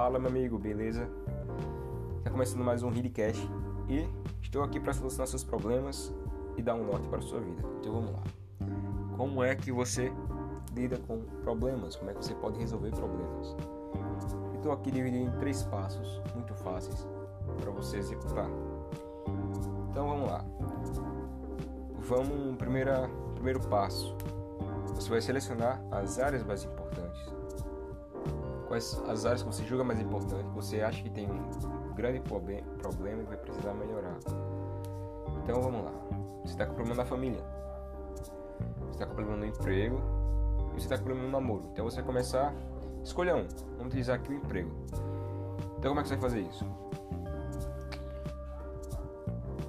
Fala, meu amigo, beleza? Está começando mais um Healycast e estou aqui para solucionar seus problemas e dar um norte para a sua vida. Então vamos lá. Como é que você lida com problemas? Como é que você pode resolver problemas? Estou aqui dividido em três passos muito fáceis para você executar. Então vamos lá. Vamos primeira primeiro passo. Você vai selecionar as áreas mais importantes. Quais as áreas que você julga mais importantes, que você acha que tem um grande problema e vai precisar melhorar. Então vamos lá. Você está com problema na família. Você está com problema no emprego. E você está com problema no namoro. Então você vai começar. Escolha um. Vamos utilizar aqui o emprego. Então como é que você vai fazer isso?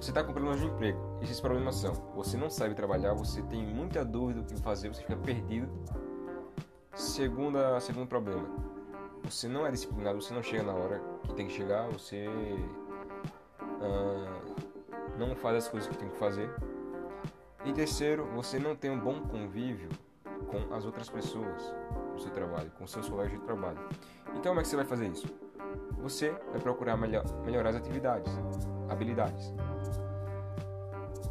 Você está com problemas de emprego. Esses problemas são: você não sabe trabalhar, você tem muita dúvida do que fazer, você fica perdido. Segunda, segundo problema: você não é disciplinado, você não chega na hora que tem que chegar, você uh, não faz as coisas que tem que fazer. E terceiro, você não tem um bom convívio com as outras pessoas no seu trabalho, com seus colegas de trabalho. Então, como é que você vai fazer isso? Você vai procurar melhor, melhorar as atividades, habilidades.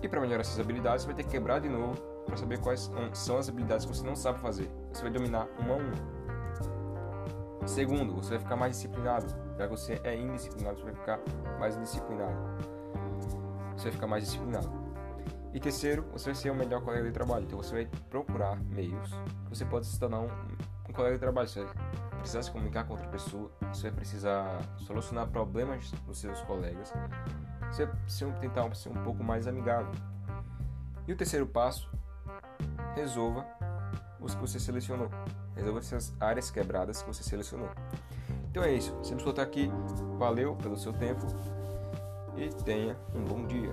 E para melhorar essas habilidades, você vai ter que quebrar de novo para saber quais são as habilidades que você não sabe fazer. Você vai dominar uma a uma. Segundo, você vai ficar mais disciplinado. Já que você é indisciplinado, você vai ficar mais indisciplinado. Você vai ficar mais disciplinado. E terceiro, você vai ser o melhor colega de trabalho. Então você vai procurar meios você pode se tornar um, um colega de trabalho. Você vai precisar se comunicar com outra pessoa. Você vai precisar solucionar problemas dos seus colegas você, você tentar ser um pouco mais amigável. E o terceiro passo, resolva os que você selecionou. Resolva essas áreas quebradas que você selecionou. Então é isso. Sempre estou aqui. Valeu pelo seu tempo e tenha um bom dia.